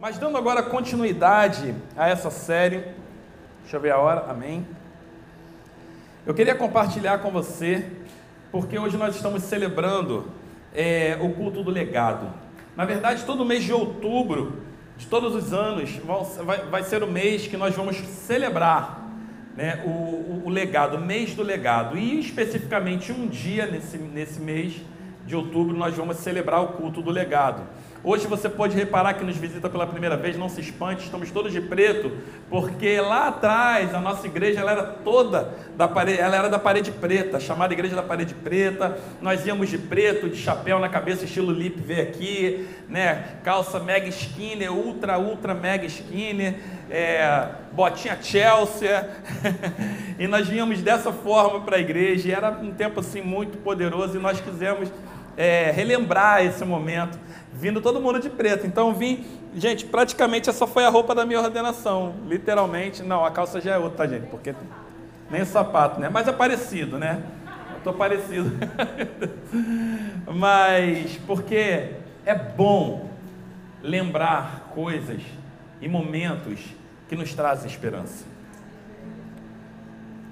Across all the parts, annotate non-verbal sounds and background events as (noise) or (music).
Mas dando agora continuidade a essa série, deixa eu ver a hora, amém. Eu queria compartilhar com você, porque hoje nós estamos celebrando é, o culto do legado. Na verdade, todo mês de outubro, de todos os anos, vai, vai ser o mês que nós vamos celebrar né, o, o, o legado, o mês do legado. E especificamente um dia nesse, nesse mês de outubro nós vamos celebrar o culto do legado. Hoje você pode reparar que nos visita pela primeira vez, não se espante, estamos todos de preto, porque lá atrás a nossa igreja ela era toda da parede, ela era da parede preta, chamada igreja da parede preta. Nós íamos de preto, de chapéu na cabeça, estilo lip vê aqui, né? Calça mega skinny, ultra ultra mega skinny, é, botinha Chelsea. (laughs) e nós vínhamos dessa forma para a igreja. E era um tempo assim muito poderoso e nós quisemos é, relembrar esse momento vindo todo mundo de preto. Então vim, gente, praticamente essa foi a roupa da minha ordenação, literalmente. Não, a calça já é outra, tá, gente? Porque nem o sapato, né? Mas é parecido, né? Eu tô parecido. (laughs) Mas porque é bom lembrar coisas e momentos que nos trazem esperança.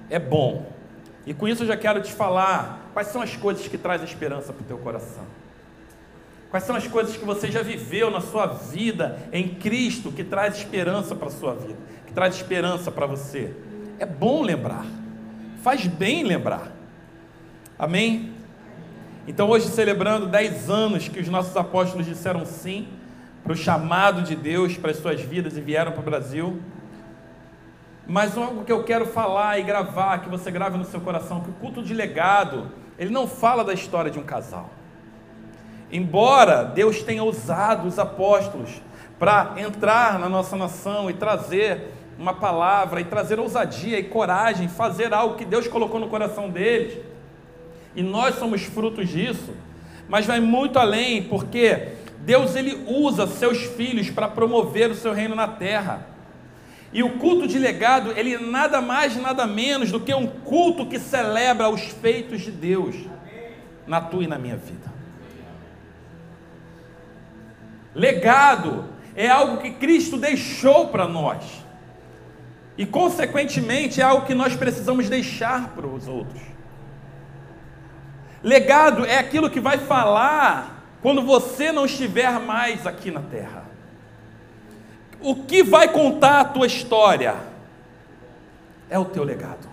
É bom. E com isso eu já quero te falar quais são as coisas que trazem esperança para o teu coração. Quais são as coisas que você já viveu na sua vida em Cristo que traz esperança para a sua vida, que traz esperança para você? É bom lembrar, faz bem lembrar. Amém? Então, hoje, celebrando 10 anos que os nossos apóstolos disseram sim para o chamado de Deus para as suas vidas e vieram para o Brasil. Mas algo que eu quero falar e gravar, que você grave no seu coração, que o culto de legado, ele não fala da história de um casal. Embora Deus tenha usado os apóstolos para entrar na nossa nação e trazer uma palavra, e trazer ousadia e coragem, fazer algo que Deus colocou no coração deles, e nós somos frutos disso, mas vai muito além, porque Deus ele usa seus filhos para promover o seu reino na terra. E o culto de legado, ele é nada mais, nada menos do que um culto que celebra os feitos de Deus na tua e na minha vida. Legado é algo que Cristo deixou para nós. E, consequentemente, é algo que nós precisamos deixar para os outros. Legado é aquilo que vai falar quando você não estiver mais aqui na terra. O que vai contar a tua história é o teu legado.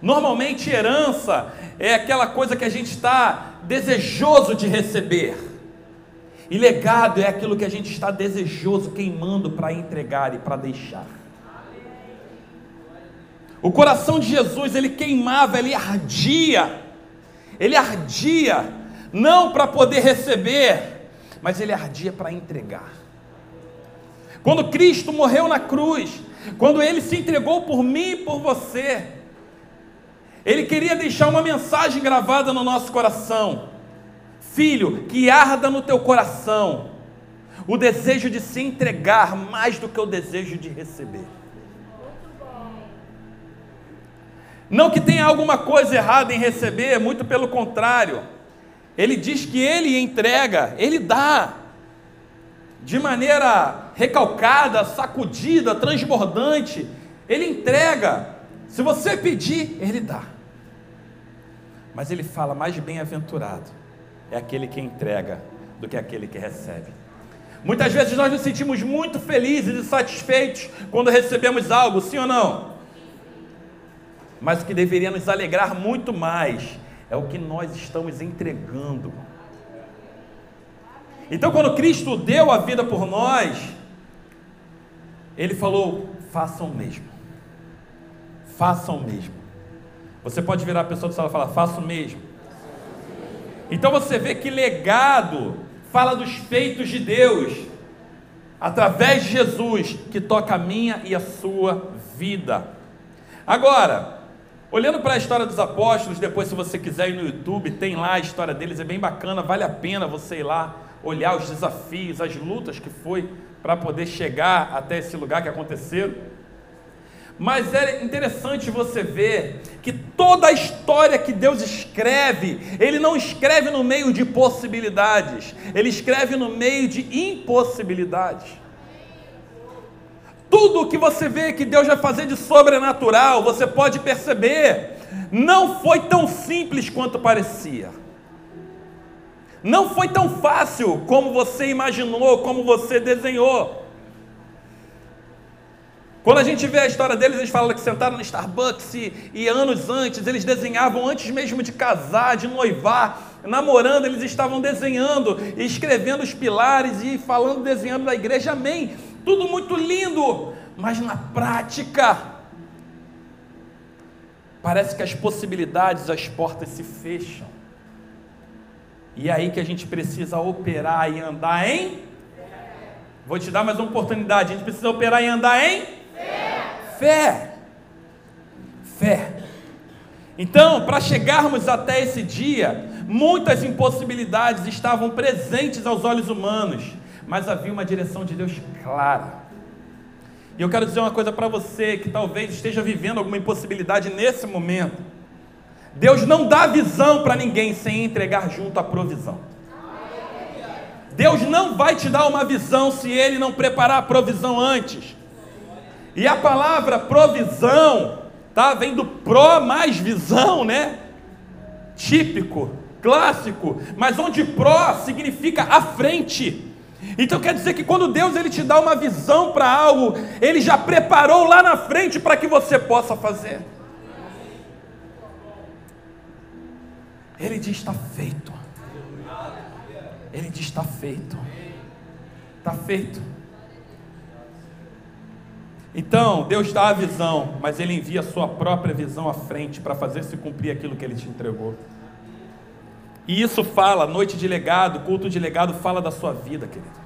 Normalmente, herança é aquela coisa que a gente está desejoso de receber. E legado é aquilo que a gente está desejoso, queimando para entregar e para deixar. O coração de Jesus, ele queimava, ele ardia. Ele ardia, não para poder receber, mas ele ardia para entregar. Quando Cristo morreu na cruz, quando ele se entregou por mim e por você, ele queria deixar uma mensagem gravada no nosso coração. Filho, que arda no teu coração o desejo de se entregar mais do que o desejo de receber. Não que tenha alguma coisa errada em receber, muito pelo contrário. Ele diz que ele entrega, ele dá, de maneira recalcada, sacudida, transbordante. Ele entrega. Se você pedir, ele dá. Mas ele fala mais bem-aventurado é aquele que entrega do que aquele que recebe. Muitas vezes nós nos sentimos muito felizes e satisfeitos quando recebemos algo, sim ou não? Mas o que deveria nos alegrar muito mais é o que nós estamos entregando. Então, quando Cristo deu a vida por nós, Ele falou: façam o mesmo. Façam o mesmo. Você pode virar a pessoa do sala e falar: façam o mesmo. Então você vê que legado fala dos feitos de Deus, através de Jesus, que toca a minha e a sua vida. Agora, olhando para a história dos apóstolos, depois, se você quiser ir no YouTube, tem lá a história deles, é bem bacana, vale a pena você ir lá, olhar os desafios, as lutas que foi para poder chegar até esse lugar que aconteceram. Mas é interessante você ver que toda a história que Deus escreve, Ele não escreve no meio de possibilidades, Ele escreve no meio de impossibilidades. Tudo que você vê que Deus vai fazer de sobrenatural, você pode perceber, não foi tão simples quanto parecia. Não foi tão fácil como você imaginou, como você desenhou. Quando a gente vê a história deles, eles falam que sentaram no Starbucks e, e, anos antes, eles desenhavam antes mesmo de casar, de noivar, namorando, eles estavam desenhando, escrevendo os pilares e falando, desenhando da igreja, amém. Tudo muito lindo, mas na prática, parece que as possibilidades, as portas se fecham. E é aí que a gente precisa operar e andar em. Vou te dar mais uma oportunidade. A gente precisa operar e andar em Fé. Fé. Então, para chegarmos até esse dia, muitas impossibilidades estavam presentes aos olhos humanos, mas havia uma direção de Deus clara. E eu quero dizer uma coisa para você que talvez esteja vivendo alguma impossibilidade nesse momento. Deus não dá visão para ninguém sem entregar junto a provisão. Deus não vai te dar uma visão se Ele não preparar a provisão antes. E a palavra provisão, tá? Vem do pró mais visão, né? Típico, clássico, mas onde pró significa à frente. Então quer dizer que quando Deus ele te dá uma visão para algo, ele já preparou lá na frente para que você possa fazer. Ele diz está feito. Ele diz está feito. Está feito. Então, Deus dá a visão, mas Ele envia a sua própria visão à frente para fazer se cumprir aquilo que Ele te entregou. E isso fala, noite de legado, culto de legado, fala da sua vida, querido.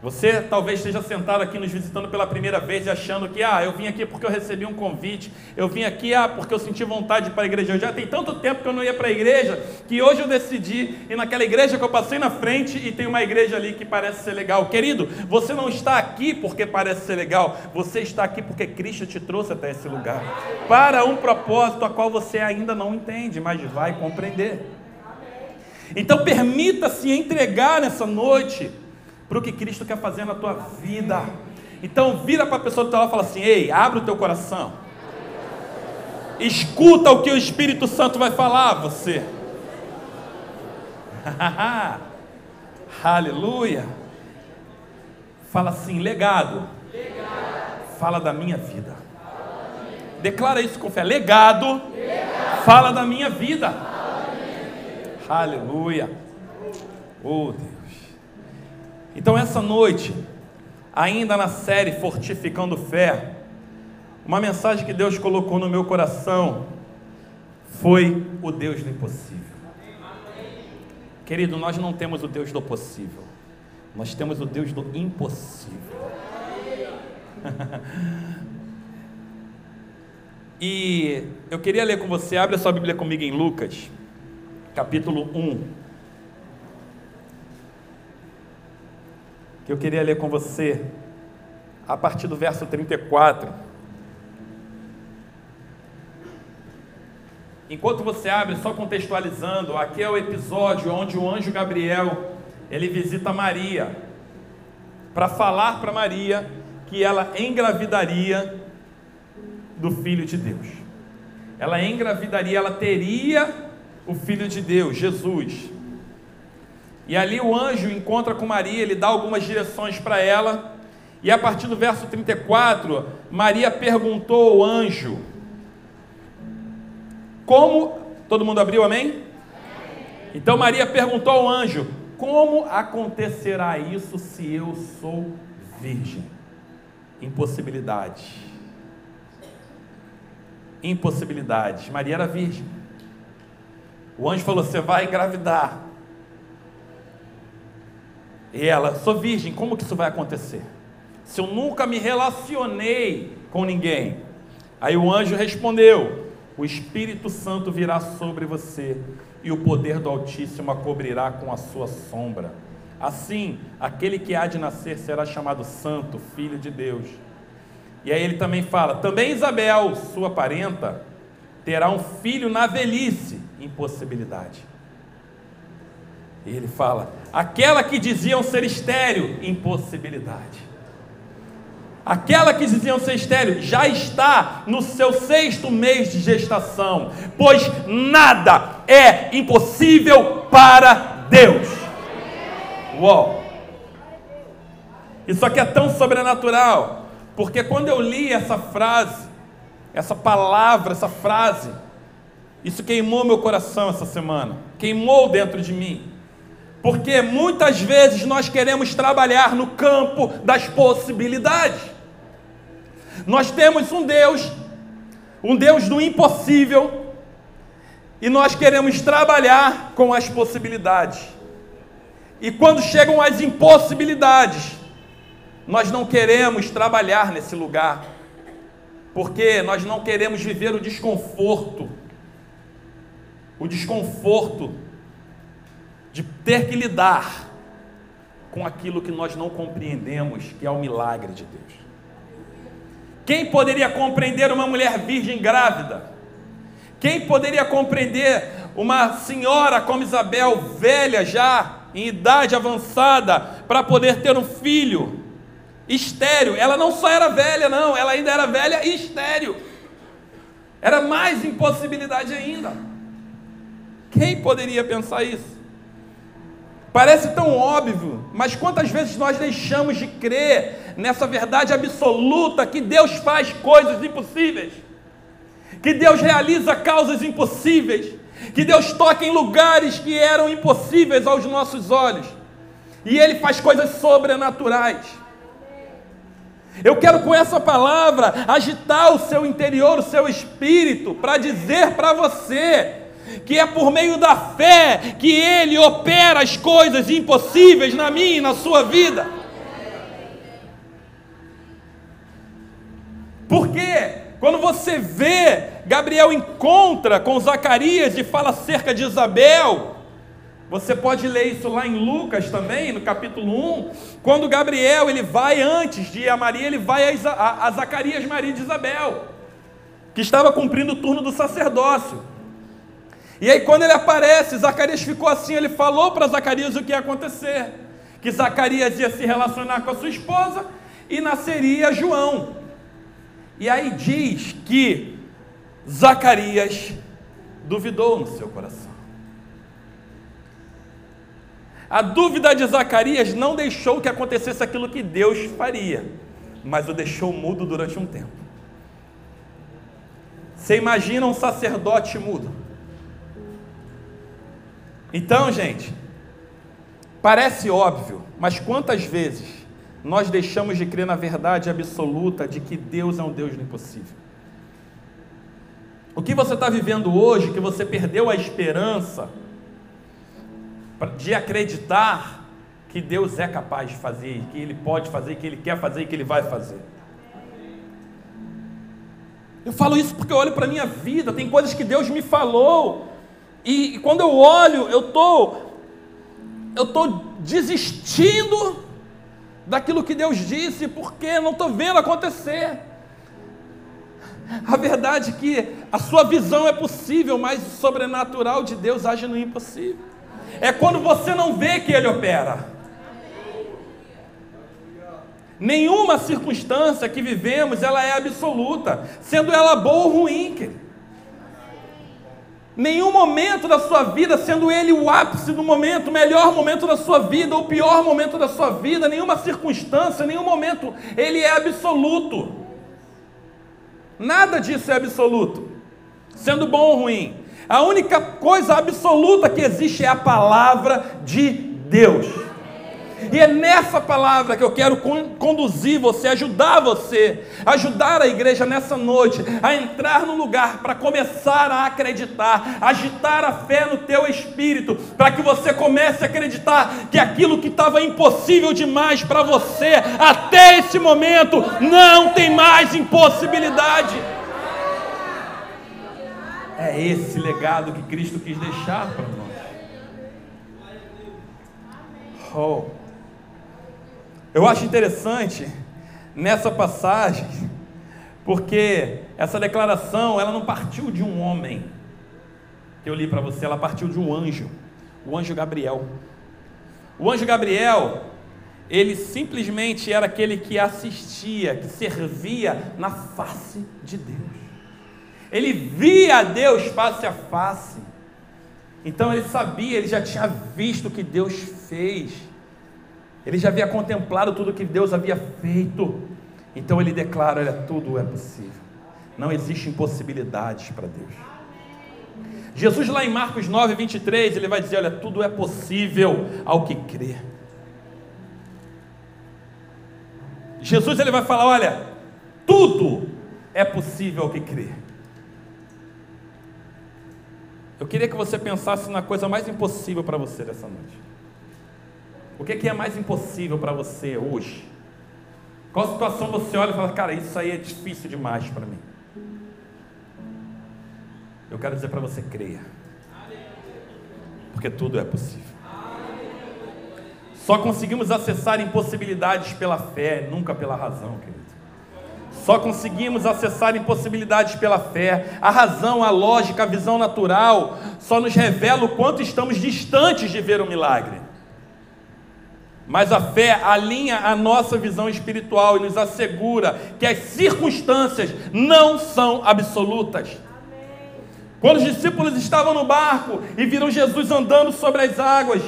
Você talvez esteja sentado aqui nos visitando pela primeira vez e achando que, ah, eu vim aqui porque eu recebi um convite, eu vim aqui, ah, porque eu senti vontade para a igreja. Eu já tem tanto tempo que eu não ia para a igreja, que hoje eu decidi ir naquela igreja que eu passei na frente e tem uma igreja ali que parece ser legal. Querido, você não está aqui porque parece ser legal, você está aqui porque Cristo te trouxe até esse lugar, para um propósito a qual você ainda não entende, mas vai compreender. Então permita-se entregar nessa noite para o que Cristo quer fazer na tua vida. Então vira para a pessoa do teu lado e fala assim: Ei, abre o teu coração. Escuta o que o Espírito Santo vai falar a você. (laughs) Aleluia. Fala assim: legado. Fala da minha vida. Declara isso com fé. Legado. Fala da minha vida. Aleluia. Oh Deus. Então, essa noite, ainda na série Fortificando Fé, uma mensagem que Deus colocou no meu coração foi o Deus do impossível. Querido, nós não temos o Deus do possível, nós temos o Deus do impossível. (laughs) e eu queria ler com você, abre a sua Bíblia comigo em Lucas, capítulo 1. que eu queria ler com você, a partir do verso 34. Enquanto você abre, só contextualizando, aqui é o episódio onde o anjo Gabriel ele visita Maria para falar para Maria que ela engravidaria do filho de Deus. Ela engravidaria, ela teria o filho de Deus, Jesus. E ali o anjo encontra com Maria, ele dá algumas direções para ela. E a partir do verso 34, Maria perguntou ao anjo: Como. Todo mundo abriu, amém? Então Maria perguntou ao anjo: Como acontecerá isso se eu sou virgem? Impossibilidade. Impossibilidade. Maria era virgem. O anjo falou: Você vai engravidar. E ela, sou virgem, como que isso vai acontecer? Se eu nunca me relacionei com ninguém. Aí o anjo respondeu: O Espírito Santo virá sobre você, e o poder do Altíssimo a cobrirá com a sua sombra. Assim, aquele que há de nascer será chamado Santo, Filho de Deus. E aí ele também fala: também Isabel, sua parenta, terá um filho na velhice, impossibilidade. E ele fala: aquela que diziam ser estéreo, impossibilidade. Aquela que diziam ser estéreo já está no seu sexto mês de gestação, pois nada é impossível para Deus. Uau! Isso aqui é tão sobrenatural, porque quando eu li essa frase, essa palavra, essa frase, isso queimou meu coração essa semana, queimou dentro de mim. Porque muitas vezes nós queremos trabalhar no campo das possibilidades. Nós temos um Deus, um Deus do impossível, e nós queremos trabalhar com as possibilidades. E quando chegam as impossibilidades, nós não queremos trabalhar nesse lugar, porque nós não queremos viver o desconforto, o desconforto de ter que lidar com aquilo que nós não compreendemos, que é o milagre de Deus. Quem poderia compreender uma mulher virgem grávida? Quem poderia compreender uma senhora como Isabel, velha já, em idade avançada, para poder ter um filho? estéreo. Ela não só era velha, não, ela ainda era velha e estéreo. Era mais impossibilidade ainda. Quem poderia pensar isso? Parece tão óbvio, mas quantas vezes nós deixamos de crer nessa verdade absoluta que Deus faz coisas impossíveis, que Deus realiza causas impossíveis, que Deus toca em lugares que eram impossíveis aos nossos olhos, e Ele faz coisas sobrenaturais. Eu quero com essa palavra agitar o seu interior, o seu espírito, para dizer para você que é por meio da fé que Ele opera as coisas impossíveis na minha e na sua vida. Porque quando você vê Gabriel encontra com Zacarias e fala acerca de Isabel, você pode ler isso lá em Lucas também, no capítulo 1, quando Gabriel ele vai antes de a Maria, ele vai a, a, a Zacarias, Maria de Isabel, que estava cumprindo o turno do sacerdócio. E aí quando ele aparece, Zacarias ficou assim, ele falou para Zacarias o que ia acontecer, que Zacarias ia se relacionar com a sua esposa e nasceria João. E aí diz que Zacarias duvidou no seu coração. A dúvida de Zacarias não deixou que acontecesse aquilo que Deus faria, mas o deixou mudo durante um tempo. Você imagina um sacerdote mudo? Então, gente, parece óbvio, mas quantas vezes nós deixamos de crer na verdade absoluta de que Deus é um Deus do impossível? O que você está vivendo hoje, que você perdeu a esperança, de acreditar que Deus é capaz de fazer, que Ele pode fazer, que Ele quer fazer e que Ele vai fazer. Eu falo isso porque eu olho para a minha vida, tem coisas que Deus me falou, e, e quando eu olho, eu tô, eu tô desistindo daquilo que Deus disse, porque não estou vendo acontecer. A verdade é que a sua visão é possível, mas o sobrenatural de Deus age no impossível é quando você não vê que Ele opera. Nenhuma circunstância que vivemos, ela é absoluta, sendo ela boa ou ruim. Querido. Nenhum momento da sua vida, sendo ele o ápice do momento, o melhor momento da sua vida, ou o pior momento da sua vida, nenhuma circunstância, nenhum momento, ele é absoluto. Nada disso é absoluto, sendo bom ou ruim. A única coisa absoluta que existe é a palavra de Deus. E é nessa palavra que eu quero conduzir você, ajudar você, ajudar a igreja nessa noite a entrar no lugar para começar a acreditar, agitar a fé no teu espírito, para que você comece a acreditar que aquilo que estava impossível demais para você até esse momento não tem mais impossibilidade. É esse legado que Cristo quis deixar para nós. Oh. Eu acho interessante nessa passagem Porque essa declaração, ela não partiu de um homem, que eu li para você, ela partiu de um anjo, o anjo Gabriel. O anjo Gabriel, ele simplesmente era aquele que assistia, que servia na face de Deus. Ele via Deus face a face. Então ele sabia, ele já tinha visto o que Deus fez. Ele já havia contemplado tudo que Deus havia feito. Então ele declara: olha, tudo é possível. Não existe impossibilidades para Deus. Jesus, lá em Marcos 9, 23, ele vai dizer: olha, tudo é possível ao que crê. Jesus ele vai falar: olha, tudo é possível ao que crê. Eu queria que você pensasse na coisa mais impossível para você dessa noite. O que é mais impossível para você hoje? Qual situação você olha e fala, cara, isso aí é difícil demais para mim? Eu quero dizer para você, creia. Porque tudo é possível. Só conseguimos acessar impossibilidades pela fé, nunca pela razão, querido. Só conseguimos acessar impossibilidades pela fé. A razão, a lógica, a visão natural só nos revela o quanto estamos distantes de ver o milagre. Mas a fé alinha a nossa visão espiritual e nos assegura que as circunstâncias não são absolutas. Quando os discípulos estavam no barco e viram Jesus andando sobre as águas,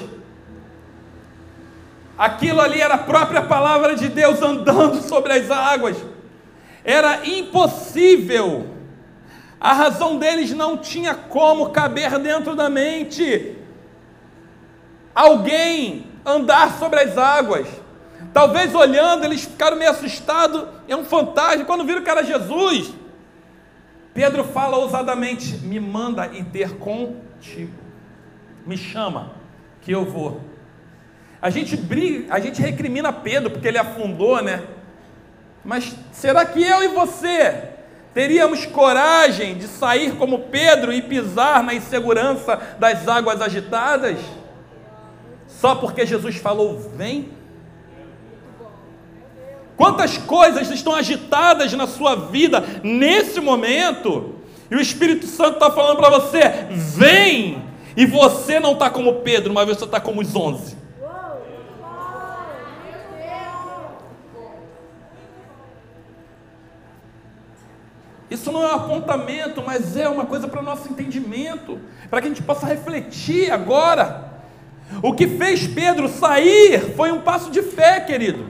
aquilo ali era a própria palavra de Deus andando (laughs) sobre as águas. Era impossível. A razão deles não tinha como caber dentro da mente. Alguém andar sobre as águas. Talvez olhando, eles ficaram meio assustados, é um fantasma. Quando viram que era Jesus, Pedro fala ousadamente: Me manda ir ter contigo, me chama, que eu vou. A gente briga, a gente recrimina Pedro porque ele afundou, né? Mas será que eu e você teríamos coragem de sair como Pedro e pisar na insegurança das águas agitadas? Só porque Jesus falou, vem. Quantas coisas estão agitadas na sua vida nesse momento, e o Espírito Santo está falando para você: vem! E você não está como Pedro, mas você está como os onze. Isso não é um apontamento, mas é uma coisa para o nosso entendimento, para que a gente possa refletir agora. O que fez Pedro sair foi um passo de fé, querido.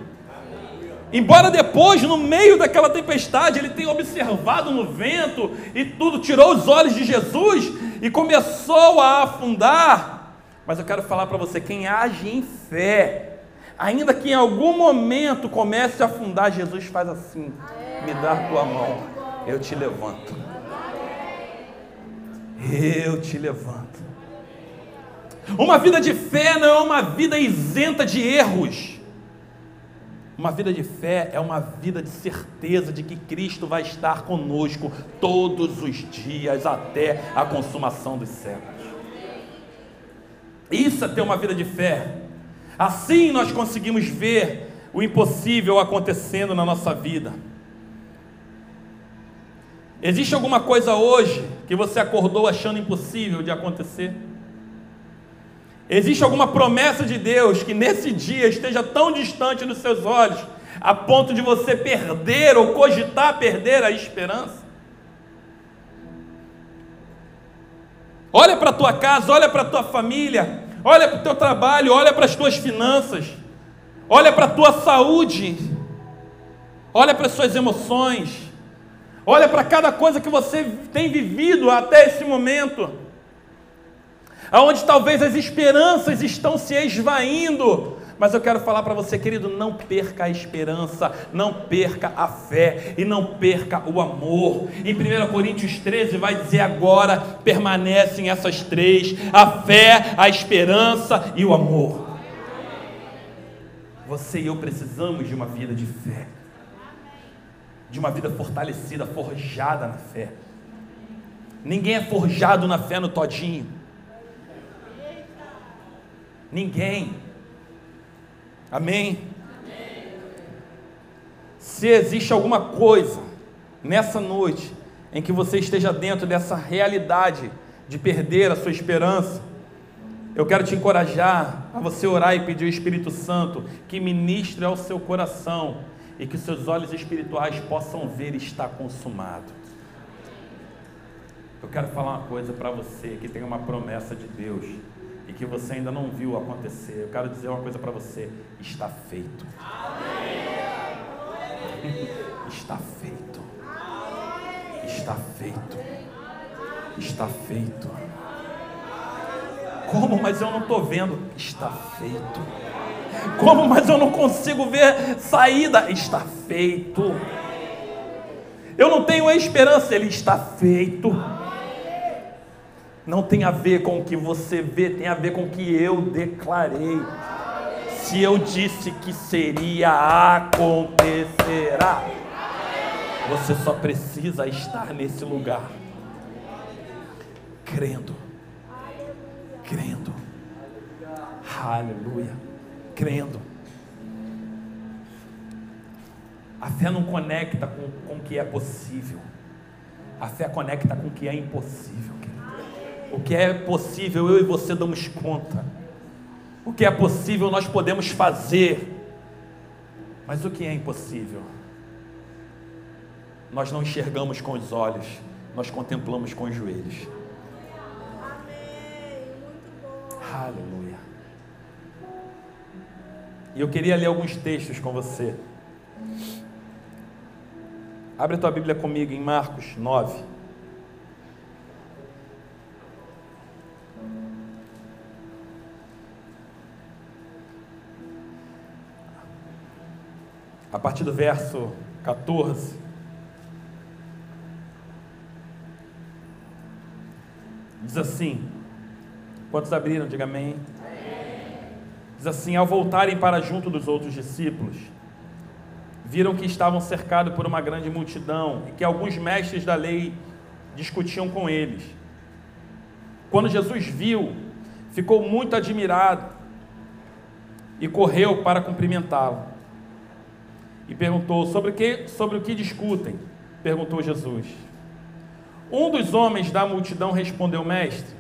Embora depois, no meio daquela tempestade, ele tenha observado no vento e tudo, tirou os olhos de Jesus e começou a afundar. Mas eu quero falar para você: quem age em fé, ainda que em algum momento comece a afundar, Jesus faz assim: me dá tua mão, eu te levanto. Eu te levanto. Uma vida de fé não é uma vida isenta de erros. Uma vida de fé é uma vida de certeza de que Cristo vai estar conosco todos os dias até a consumação dos séculos. Isso é ter uma vida de fé. Assim nós conseguimos ver o impossível acontecendo na nossa vida. Existe alguma coisa hoje que você acordou achando impossível de acontecer? Existe alguma promessa de Deus que nesse dia esteja tão distante dos seus olhos, a ponto de você perder ou cogitar perder a esperança? Olha para a tua casa, olha para a tua família, olha para o teu trabalho, olha para as tuas finanças, olha para a tua saúde, olha para as suas emoções, olha para cada coisa que você tem vivido até esse momento aonde talvez as esperanças estão se esvaindo. Mas eu quero falar para você, querido, não perca a esperança, não perca a fé e não perca o amor. Em 1 Coríntios 13 vai dizer agora permanecem essas três: a fé, a esperança e o amor. Você e eu precisamos de uma vida de fé, de uma vida fortalecida, forjada na fé. Ninguém é forjado na fé no todinho. Ninguém. Amém? Se existe alguma coisa nessa noite, em que você esteja dentro dessa realidade de perder a sua esperança, eu quero te encorajar a você orar e pedir ao Espírito Santo que ministre ao seu coração e que seus olhos espirituais possam ver está consumado. Eu quero falar uma coisa para você que tem uma promessa de Deus e que você ainda não viu acontecer. Eu quero dizer uma coisa para você: está feito. (laughs) Está feito. Está feito. Está feito. Como? Mas eu não estou vendo. Está feito. Como? Mas eu não consigo ver saída. Está feito. Eu não tenho esperança. Ele está feito. Não tem a ver com o que você vê, tem a ver com o que eu declarei. Se eu disse que seria, acontecerá. Você só precisa estar nesse lugar, crendo, crendo, aleluia, crendo. A fé não conecta com, com o que é possível, a fé conecta com o que é impossível. O que é possível eu e você damos conta. O que é possível nós podemos fazer. Mas o que é impossível? Nós não enxergamos com os olhos, nós contemplamos com os joelhos. Aleluia. E eu queria ler alguns textos com você. Abre a tua Bíblia comigo em Marcos 9. A partir do verso 14. Diz assim: Quantos abriram? Diga amém. Diz assim: Ao voltarem para junto dos outros discípulos, viram que estavam cercados por uma grande multidão e que alguns mestres da lei discutiam com eles. Quando Jesus viu, ficou muito admirado e correu para cumprimentá-lo e perguntou: Sobre, que, sobre o que discutem? Perguntou Jesus. Um dos homens da multidão respondeu: Mestre,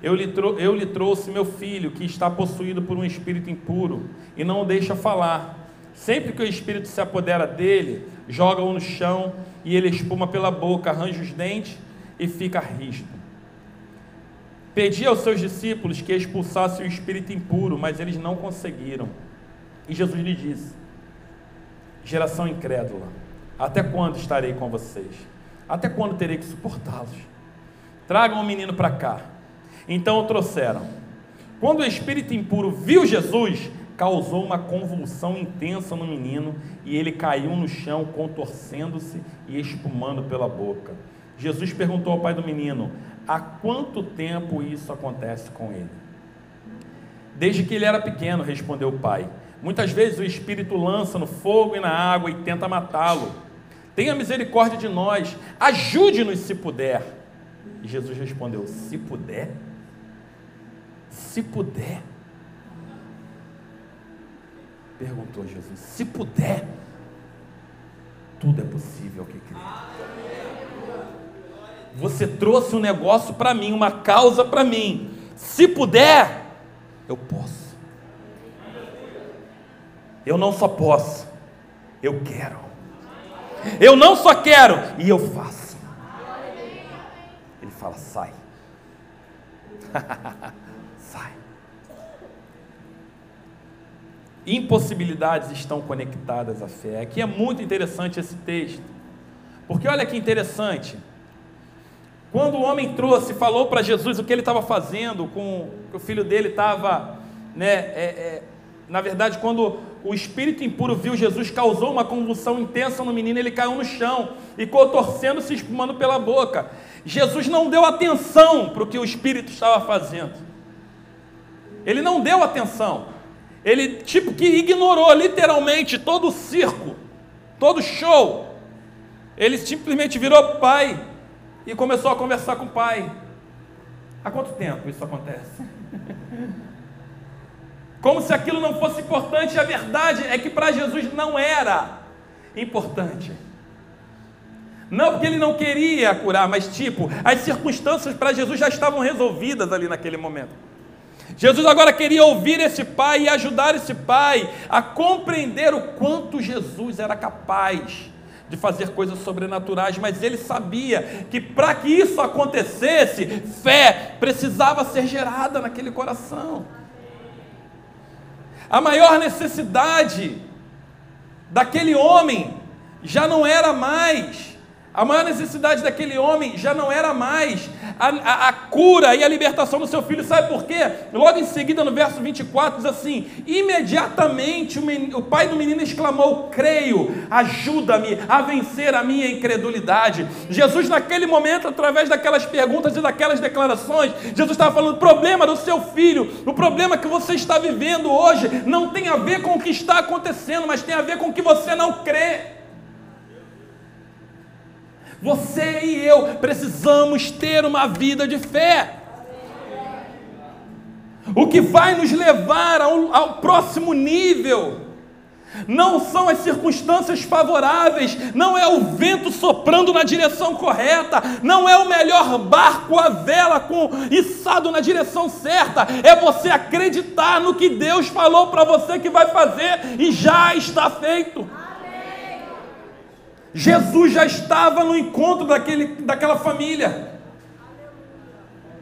eu lhe, eu lhe trouxe meu filho que está possuído por um espírito impuro e não o deixa falar. Sempre que o espírito se apodera dele, joga-o no chão e ele espuma pela boca, arranja os dentes e fica rígido. Pedi aos seus discípulos que expulsassem o espírito impuro, mas eles não conseguiram. E Jesus lhe disse: Geração incrédula, até quando estarei com vocês? Até quando terei que suportá-los? Tragam o menino para cá. Então o trouxeram. Quando o espírito impuro viu Jesus, causou uma convulsão intensa no menino e ele caiu no chão, contorcendo-se e espumando pela boca. Jesus perguntou ao pai do menino: Há quanto tempo isso acontece com ele? Desde que ele era pequeno, respondeu o pai. Muitas vezes o Espírito lança no fogo e na água e tenta matá-lo. Tenha misericórdia de nós, ajude-nos se puder. E Jesus respondeu: Se puder, se puder. Perguntou Jesus: Se puder, tudo é possível que crê. Você trouxe um negócio para mim, uma causa para mim. Se puder, eu posso. Eu não só posso, eu quero. Eu não só quero, e eu faço. Ele fala: sai. (laughs) sai. Impossibilidades estão conectadas à fé. Aqui é muito interessante esse texto. Porque olha que interessante. Quando o homem trouxe, falou para Jesus o que ele estava fazendo, com o filho dele estava, né, é, é, na verdade, quando o espírito impuro viu Jesus, causou uma convulsão intensa no menino, ele caiu no chão e contorcendo, se espumando pela boca. Jesus não deu atenção para o que o espírito estava fazendo. Ele não deu atenção. Ele, tipo, que ignorou literalmente todo o circo, todo o show. Ele simplesmente virou pai e começou a conversar com o pai. Há quanto tempo isso acontece? Como se aquilo não fosse importante, a verdade é que para Jesus não era importante. Não porque ele não queria curar, mas tipo, as circunstâncias para Jesus já estavam resolvidas ali naquele momento. Jesus agora queria ouvir esse pai e ajudar esse pai a compreender o quanto Jesus era capaz de fazer coisas sobrenaturais, mas ele sabia que para que isso acontecesse, fé precisava ser gerada naquele coração. A maior necessidade daquele homem já não era mais a maior necessidade daquele homem já não era mais a, a, a, cura e a libertação do seu filho, sabe por quê? Logo em seguida, no verso 24, diz assim: imediatamente o, menino, o pai do menino exclamou: Creio, ajuda-me a vencer a minha incredulidade. Jesus, naquele momento, através daquelas perguntas e daquelas declarações, Jesus estava falando: o problema do seu filho, o problema que você está vivendo hoje, não tem a ver com o que está acontecendo, mas tem a ver com o que você não crê. Você e eu precisamos ter uma vida de fé. O que vai nos levar ao, ao próximo nível não são as circunstâncias favoráveis, não é o vento soprando na direção correta, não é o melhor barco a vela com içado na direção certa, é você acreditar no que Deus falou para você que vai fazer e já está feito. Jesus já estava no encontro daquele, daquela família.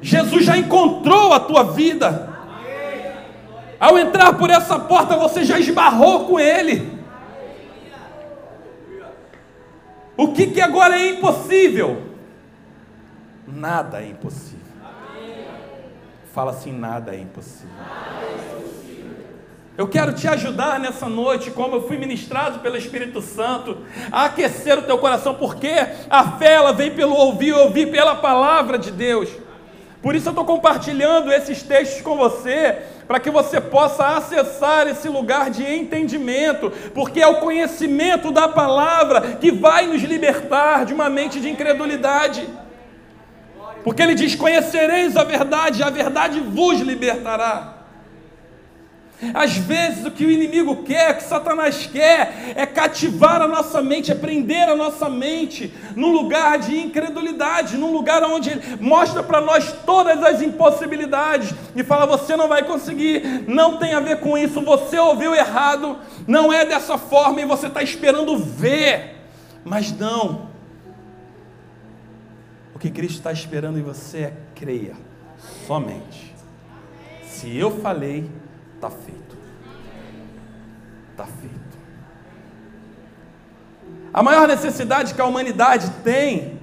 Jesus já encontrou a tua vida. Ao entrar por essa porta, você já esbarrou com Ele. O que, que agora é impossível? Nada é impossível. Fala assim: nada é impossível. Eu quero te ajudar nessa noite, como eu fui ministrado pelo Espírito Santo, a aquecer o teu coração, porque a fé ela vem pelo ouvir, ouvir pela palavra de Deus. Por isso eu estou compartilhando esses textos com você, para que você possa acessar esse lugar de entendimento, porque é o conhecimento da palavra que vai nos libertar de uma mente de incredulidade. Porque ele diz: Conhecereis a verdade, a verdade vos libertará. Às vezes o que o inimigo quer, o que Satanás quer, é cativar a nossa mente, é prender a nossa mente num lugar de incredulidade, num lugar onde ele mostra para nós todas as impossibilidades e fala: você não vai conseguir, não tem a ver com isso, você ouviu errado, não é dessa forma e você está esperando ver, mas não. O que Cristo está esperando em você é creia, somente. Se eu falei, Está feito. Está feito. A maior necessidade que a humanidade tem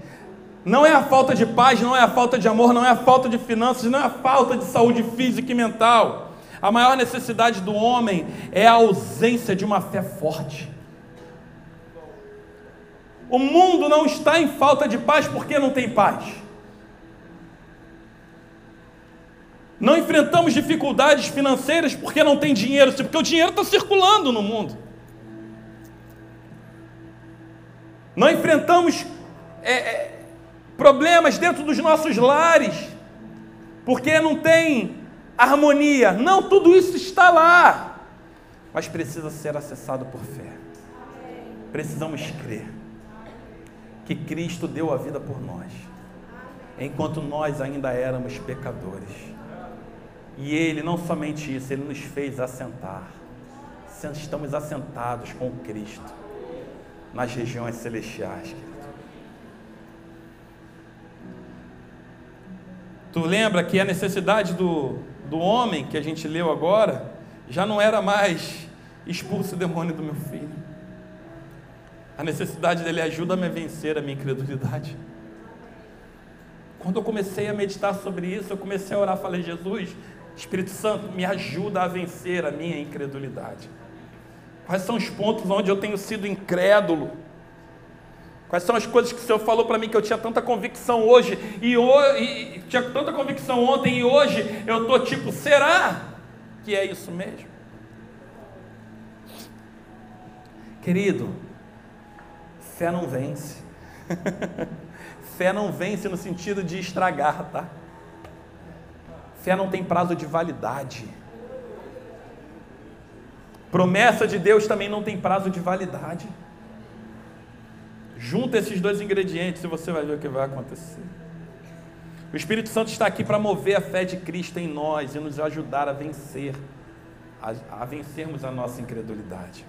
não é a falta de paz, não é a falta de amor, não é a falta de finanças, não é a falta de saúde física e mental. A maior necessidade do homem é a ausência de uma fé forte. O mundo não está em falta de paz porque não tem paz. Não enfrentamos dificuldades financeiras porque não tem dinheiro, porque o dinheiro está circulando no mundo. Não enfrentamos é, é, problemas dentro dos nossos lares porque não tem harmonia. Não, tudo isso está lá, mas precisa ser acessado por fé. Precisamos crer que Cristo deu a vida por nós, enquanto nós ainda éramos pecadores. E Ele, não somente isso, Ele nos fez assentar. Estamos assentados com Cristo nas regiões celestiais, querido. Tu lembra que a necessidade do, do homem que a gente leu agora já não era mais expulso o demônio do meu filho. A necessidade dele ajuda-me a vencer a minha incredulidade. Quando eu comecei a meditar sobre isso, eu comecei a orar, falei, Jesus, Espírito Santo, me ajuda a vencer a minha incredulidade. Quais são os pontos onde eu tenho sido incrédulo? Quais são as coisas que o Senhor falou para mim que eu tinha tanta convicção hoje e, e, tinha tanta convicção ontem e hoje eu estou tipo, será que é isso mesmo? Querido, fé não vence. (laughs) fé não vence no sentido de estragar, tá? Fé não tem prazo de validade. Promessa de Deus também não tem prazo de validade. Junta esses dois ingredientes e você vai ver o que vai acontecer. O Espírito Santo está aqui para mover a fé de Cristo em nós e nos ajudar a vencer, a, a vencermos a nossa incredulidade.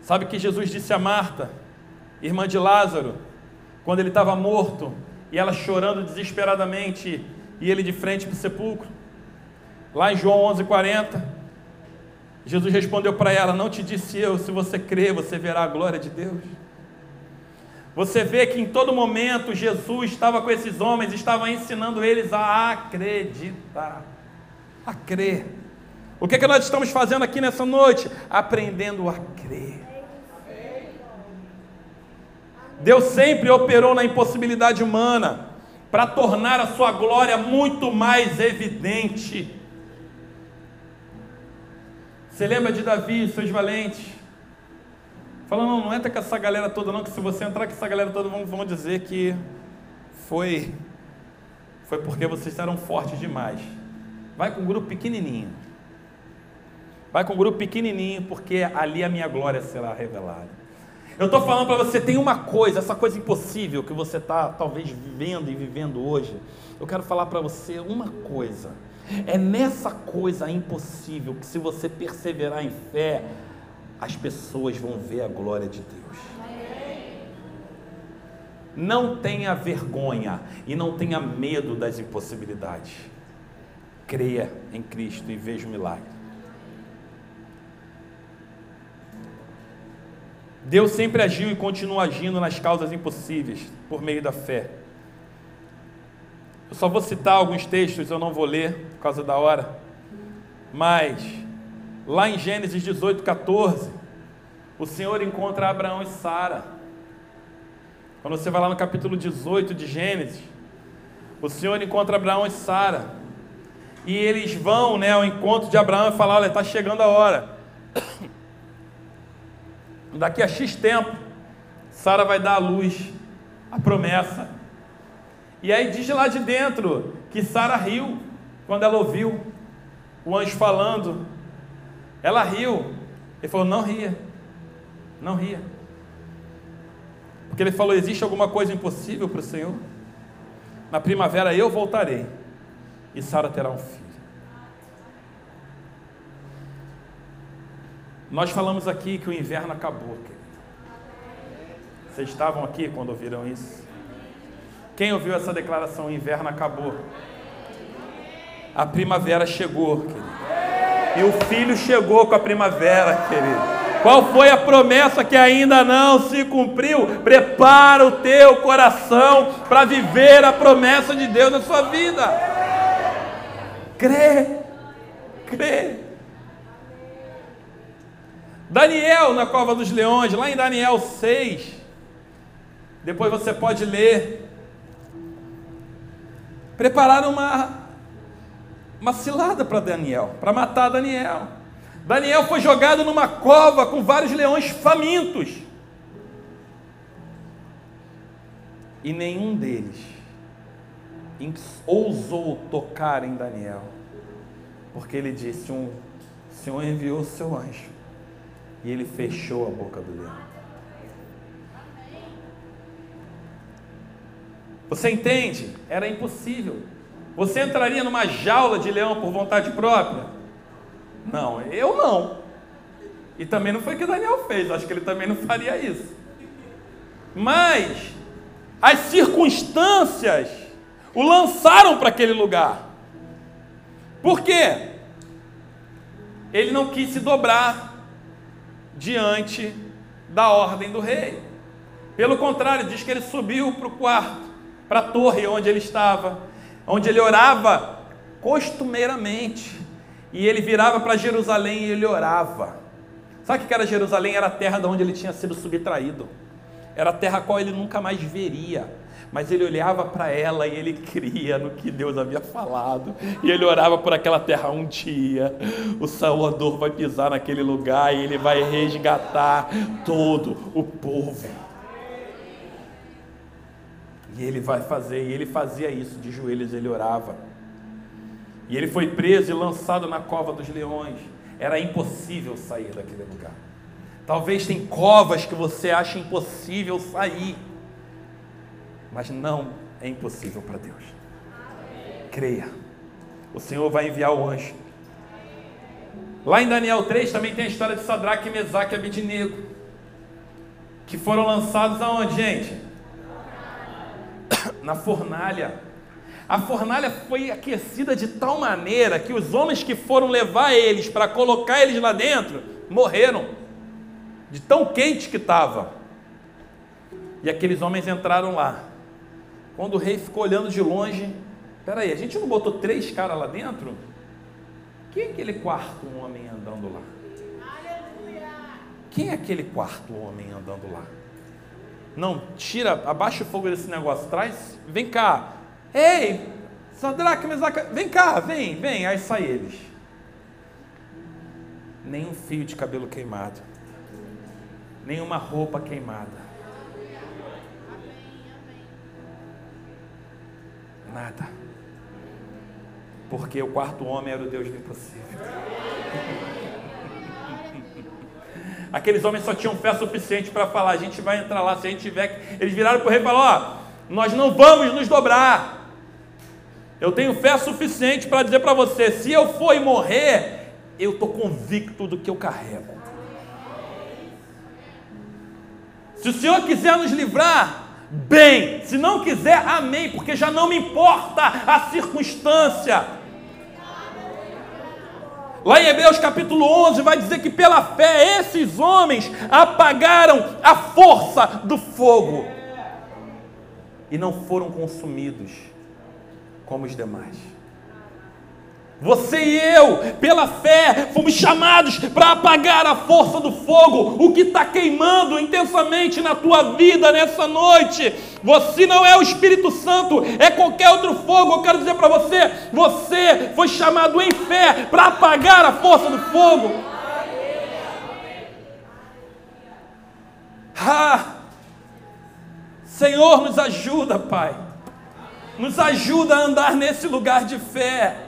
Sabe que Jesus disse a Marta, irmã de Lázaro, quando ele estava morto e ela chorando desesperadamente e ele de frente para o sepulcro? Lá em João 11:40, Jesus respondeu para ela: Não te disse eu, se você crer, você verá a glória de Deus. Você vê que em todo momento Jesus estava com esses homens, estava ensinando eles a acreditar, a crer. O que, é que nós estamos fazendo aqui nessa noite? Aprendendo a crer. Deus sempre operou na impossibilidade humana para tornar a sua glória muito mais evidente. Você lembra de Davi, seus valentes? Falando, não, não entra com essa galera toda, não, que se você entrar com essa galera toda, vão, vão dizer que foi, foi porque vocês eram fortes demais. Vai com um grupo pequenininho. Vai com um grupo pequenininho, porque ali a minha glória será revelada. Eu estou falando para você, tem uma coisa, essa coisa impossível que você está talvez vivendo e vivendo hoje. Eu quero falar para você uma coisa. É nessa coisa impossível que, se você perseverar em fé, as pessoas vão ver a glória de Deus. Não tenha vergonha e não tenha medo das impossibilidades. Creia em Cristo e veja o milagre. Deus sempre agiu e continua agindo nas causas impossíveis por meio da fé. Eu só vou citar alguns textos, eu não vou ler por causa da hora. Mas Lá em Gênesis 18, 14, o Senhor encontra Abraão e Sara. Quando você vai lá no capítulo 18 de Gênesis, o Senhor encontra Abraão e Sara. E eles vão né, ao encontro de Abraão e falam: Olha, está chegando a hora. Daqui a X tempo, Sara vai dar à luz a promessa. E aí diz lá de dentro que Sara riu quando ela ouviu o anjo falando ela riu. Ele falou: não ria. Não ria. Porque ele falou: existe alguma coisa impossível para o Senhor? Na primavera eu voltarei e Sara terá um filho. Nós falamos aqui que o inverno acabou. Vocês estavam aqui quando ouviram isso? Quem ouviu essa declaração? O inverno acabou. A primavera chegou, querido. E o filho chegou com a primavera, querido. Qual foi a promessa que ainda não se cumpriu? Prepara o teu coração para viver a promessa de Deus na sua vida. Crê, crê. Daniel na cova dos leões, lá em Daniel 6. Depois você pode ler. Prepararam uma uma cilada para Daniel, para matar Daniel. Daniel foi jogado numa cova com vários leões famintos. E nenhum deles ousou tocar em Daniel, porque ele disse: um, O Senhor enviou o seu anjo e ele fechou a boca do leão. Você entende? Era impossível. Você entraria numa jaula de leão por vontade própria? Não, eu não. E também não foi o que Daniel fez, acho que ele também não faria isso. Mas as circunstâncias o lançaram para aquele lugar. Por quê? Ele não quis se dobrar diante da ordem do rei. Pelo contrário, diz que ele subiu para o quarto, para a torre onde ele estava, onde ele orava costumeiramente. E ele virava para Jerusalém e ele orava. Sabe o que era Jerusalém? Era a terra de onde ele tinha sido subtraído. Era a terra a qual ele nunca mais veria. Mas ele olhava para ela e ele cria no que Deus havia falado. E ele orava por aquela terra um dia. O Salvador vai pisar naquele lugar e ele vai resgatar todo o povo. E ele vai fazer, e ele fazia isso, de joelhos ele orava. E ele foi preso e lançado na cova dos leões. Era impossível sair daquele lugar. Talvez tem covas que você acha impossível sair. Mas não é impossível para Deus. Creia. O Senhor vai enviar o anjo. Lá em Daniel 3 também tem a história de Sadraque, Mesaque e Abidinego. Que foram lançados aonde, gente? (coughs) Na fornalha. A fornalha foi aquecida de tal maneira que os homens que foram levar eles para colocar eles lá dentro morreram, de tão quente que estava. E aqueles homens entraram lá. Quando o rei ficou olhando de longe, peraí, a gente não botou três caras lá dentro? Quem é aquele quarto homem andando lá? Quem é aquele quarto homem andando lá? Não, tira, abaixa o fogo desse negócio, traz, vem cá, Ei, Sadraque, Mesaque, vem cá, vem, vem. Aí sai eles. Nem um fio de cabelo queimado. Nenhuma roupa queimada. Nada. Porque o quarto homem era o Deus do impossível. (laughs) Aqueles homens só tinham fé suficiente para falar: a gente vai entrar lá se a gente tiver. Eles viraram para o rei e falaram: ó, nós não vamos nos dobrar. Eu tenho fé suficiente para dizer para você: se eu for e morrer, eu estou convicto do que eu carrego. Se o Senhor quiser nos livrar, bem. Se não quiser, amém, porque já não me importa a circunstância. Lá em Hebreus capítulo 11 vai dizer que pela fé esses homens apagaram a força do fogo e não foram consumidos como os demais. Você e eu, pela fé, fomos chamados para apagar a força do fogo, o que está queimando intensamente na tua vida nessa noite. Você não é o Espírito Santo, é qualquer outro fogo. Eu quero dizer para você: você foi chamado em fé para apagar a força do fogo. Ah, Senhor, nos ajuda, Pai nos ajuda a andar nesse lugar de fé.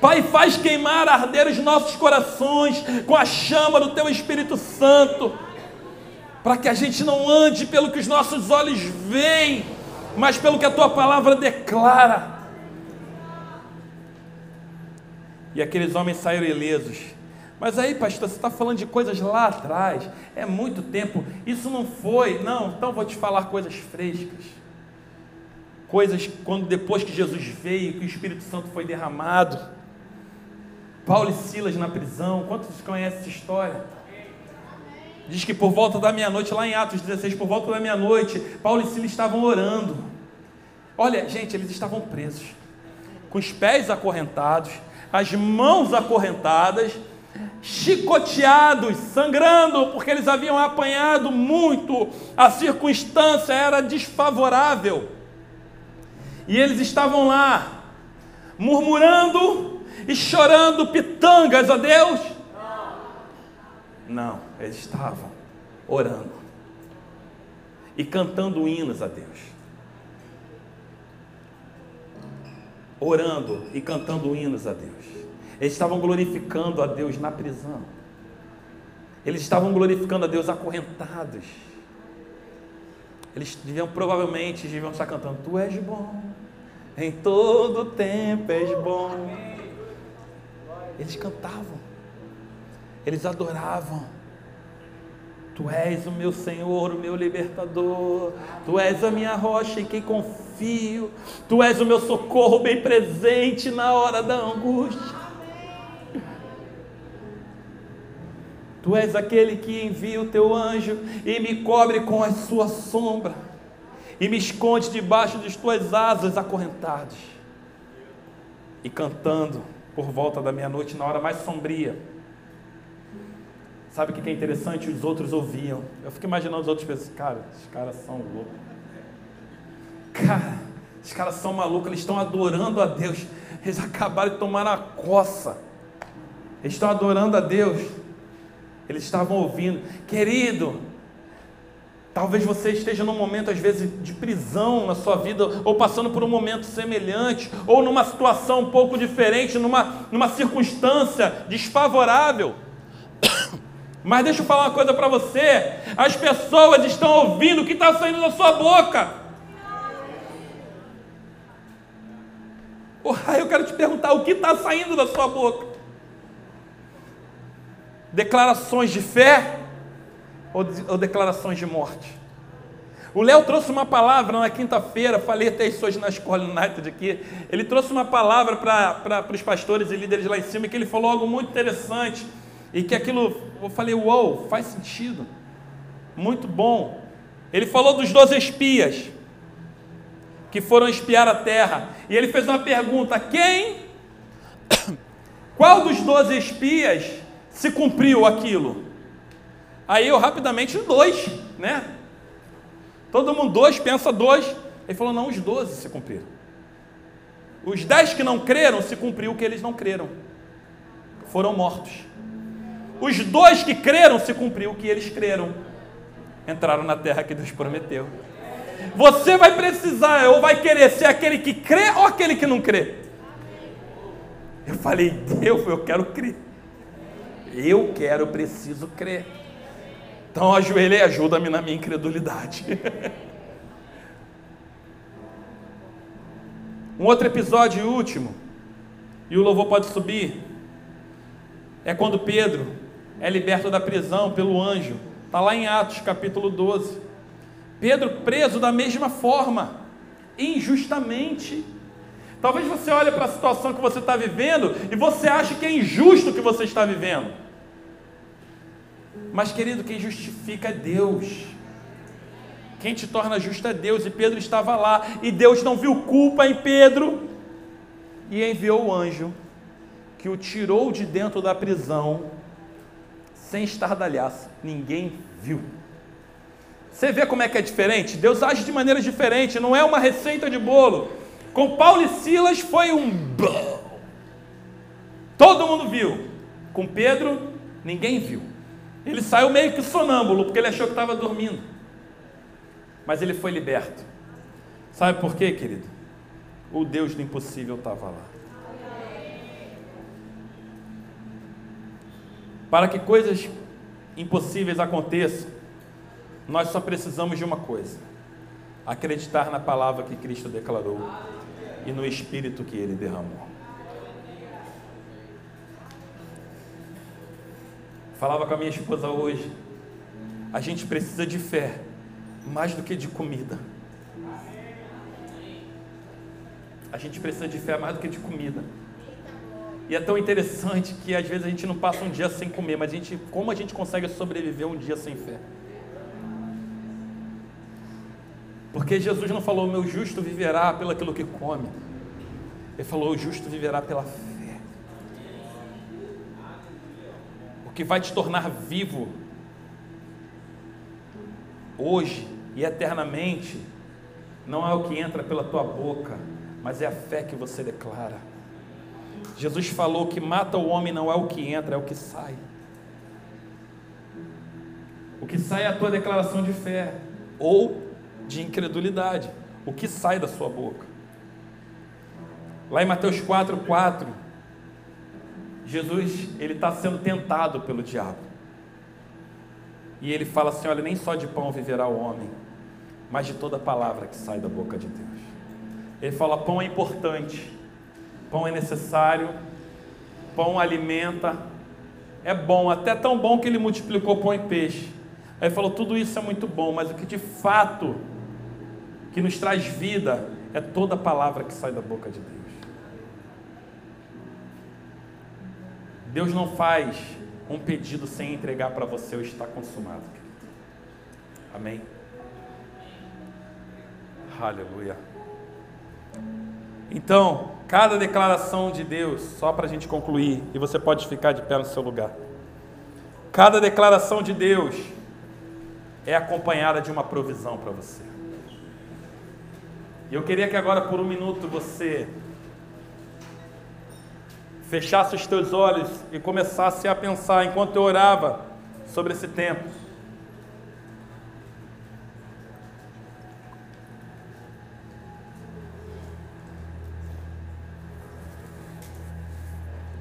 Pai, faz queimar, arder os nossos corações com a chama do Teu Espírito Santo, para que a gente não ande pelo que os nossos olhos veem, mas pelo que a Tua palavra declara. E aqueles homens saíram ilesos. Mas aí, pastor, você está falando de coisas lá atrás, é muito tempo, isso não foi. Não, então vou te falar coisas frescas coisas quando depois que Jesus veio, que o Espírito Santo foi derramado. Paulo e Silas na prisão, quantos conhecem essa história? Diz que por volta da meia-noite, lá em Atos 16, por volta da meia-noite, Paulo e Silas estavam orando. Olha, gente, eles estavam presos, com os pés acorrentados, as mãos acorrentadas, chicoteados, sangrando, porque eles haviam apanhado muito, a circunstância era desfavorável. E eles estavam lá, murmurando e chorando pitangas a Deus? Não, eles estavam orando e cantando hinos a Deus. Orando e cantando hinos a Deus. Eles estavam glorificando a Deus na prisão. Eles estavam glorificando a Deus acorrentados. Eles deviam, provavelmente, deviam estar cantando: Tu és bom, em todo tempo és bom. Eles cantavam, eles adoravam. Tu és o meu Senhor, o meu libertador. Tu és a minha rocha em quem confio. Tu és o meu socorro bem presente na hora da angústia. Tu és aquele que envia o teu anjo e me cobre com a sua sombra e me esconde debaixo das tuas asas acorrentadas. E cantando por volta da meia-noite, na hora mais sombria. Sabe o que é interessante? Os outros ouviam. Eu fico imaginando os outros pensando, cara, esses caras são loucos. Cara, esses caras são malucos, eles estão adorando a Deus. Eles acabaram de tomar a coça. Eles estão adorando a Deus. Eles estavam ouvindo, querido. Talvez você esteja num momento, às vezes, de prisão na sua vida, ou passando por um momento semelhante, ou numa situação um pouco diferente, numa, numa circunstância desfavorável. (coughs) Mas deixa eu falar uma coisa para você: as pessoas estão ouvindo o que está saindo da sua boca. Aí eu quero te perguntar: o que está saindo da sua boca? Declarações de fé ou, ou declarações de morte? O Léo trouxe uma palavra na quinta-feira, falei até isso hoje na escola United aqui. Ele trouxe uma palavra para os pastores e líderes lá em cima, que ele falou algo muito interessante. E que aquilo, eu falei, uou, faz sentido. Muito bom. Ele falou dos doze espias que foram espiar a terra. E ele fez uma pergunta: quem, (coughs) qual dos doze espias se cumpriu aquilo? Aí eu rapidamente, dois, né? Todo mundo, dois, pensa dois. Ele falou: não, os doze se cumpriram. Os dez que não creram, se cumpriu o que eles não creram. Foram mortos. Os dois que creram, se cumpriu o que eles creram. Entraram na terra que Deus prometeu. Você vai precisar, ou vai querer ser aquele que crê ou aquele que não crê? Eu falei, Deus, eu quero crer. Eu quero, preciso crer. Então ajoelha e ajuda-me na minha incredulidade. (laughs) um outro episódio último, e o louvor pode subir, é quando Pedro é liberto da prisão pelo anjo. Está lá em Atos capítulo 12. Pedro preso da mesma forma, injustamente. Talvez você olhe para a situação que você está vivendo e você ache que é injusto o que você está vivendo. Mas, querido, quem justifica é Deus. Quem te torna justo é Deus. E Pedro estava lá. E Deus não viu culpa em Pedro. E enviou o anjo que o tirou de dentro da prisão sem estardalhaço. Ninguém viu. Você vê como é que é diferente? Deus age de maneira diferente, não é uma receita de bolo. Com Paulo e Silas foi um. Todo mundo viu. Com Pedro, ninguém viu. Ele saiu meio que sonâmbulo, porque ele achou que estava dormindo. Mas ele foi liberto. Sabe por quê, querido? O Deus do impossível estava lá. Para que coisas impossíveis aconteçam, nós só precisamos de uma coisa: acreditar na palavra que Cristo declarou e no Espírito que ele derramou. Falava com a minha esposa hoje. A gente precisa de fé mais do que de comida. A gente precisa de fé mais do que de comida. E é tão interessante que às vezes a gente não passa um dia sem comer, mas a gente, como a gente consegue sobreviver um dia sem fé? Porque Jesus não falou, meu justo viverá pelo aquilo que come. Ele falou, o justo viverá pela fé. Que vai te tornar vivo hoje e eternamente, não é o que entra pela tua boca, mas é a fé que você declara. Jesus falou que mata o homem não é o que entra, é o que sai. O que sai é a tua declaração de fé ou de incredulidade. O que sai da sua boca. Lá em Mateus 4, 4, Jesus ele está sendo tentado pelo diabo. E ele fala assim: olha, nem só de pão viverá o homem, mas de toda palavra que sai da boca de Deus. Ele fala: pão é importante, pão é necessário, pão alimenta, é bom, até tão bom que ele multiplicou pão e peixe. Aí ele falou: tudo isso é muito bom, mas o que de fato que nos traz vida é toda palavra que sai da boca de Deus. Deus não faz um pedido sem entregar para você o está consumado. Amém? Aleluia. Então, cada declaração de Deus, só para a gente concluir, e você pode ficar de pé no seu lugar. Cada declaração de Deus é acompanhada de uma provisão para você. E eu queria que agora, por um minuto, você fechasse os teus olhos e começasse a pensar enquanto eu orava sobre esse tempo.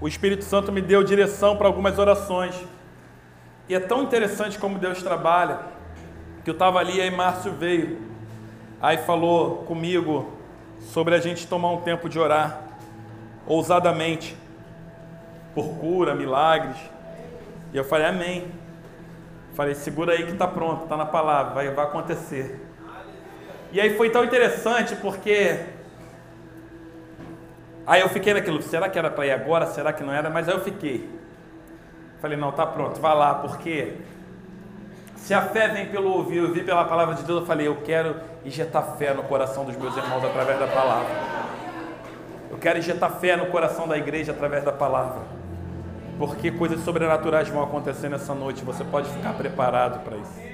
O Espírito Santo me deu direção para algumas orações. E é tão interessante como Deus trabalha, que eu estava ali, aí Márcio veio, aí falou comigo sobre a gente tomar um tempo de orar, ousadamente, por cura, milagres. E eu falei, amém. Falei, segura aí que está pronto, está na palavra, vai, vai acontecer. E aí foi tão interessante porque aí eu fiquei naquilo, será que era para ir agora? Será que não era? Mas aí eu fiquei. Falei, não, tá pronto, vai lá, porque se a fé vem pelo ouvir, ouvir pela palavra de Deus, eu falei, eu quero injetar fé no coração dos meus irmãos através da palavra. Eu quero injetar fé no coração da igreja através da palavra. Porque coisas sobrenaturais vão acontecer nessa noite, você pode ficar preparado para isso.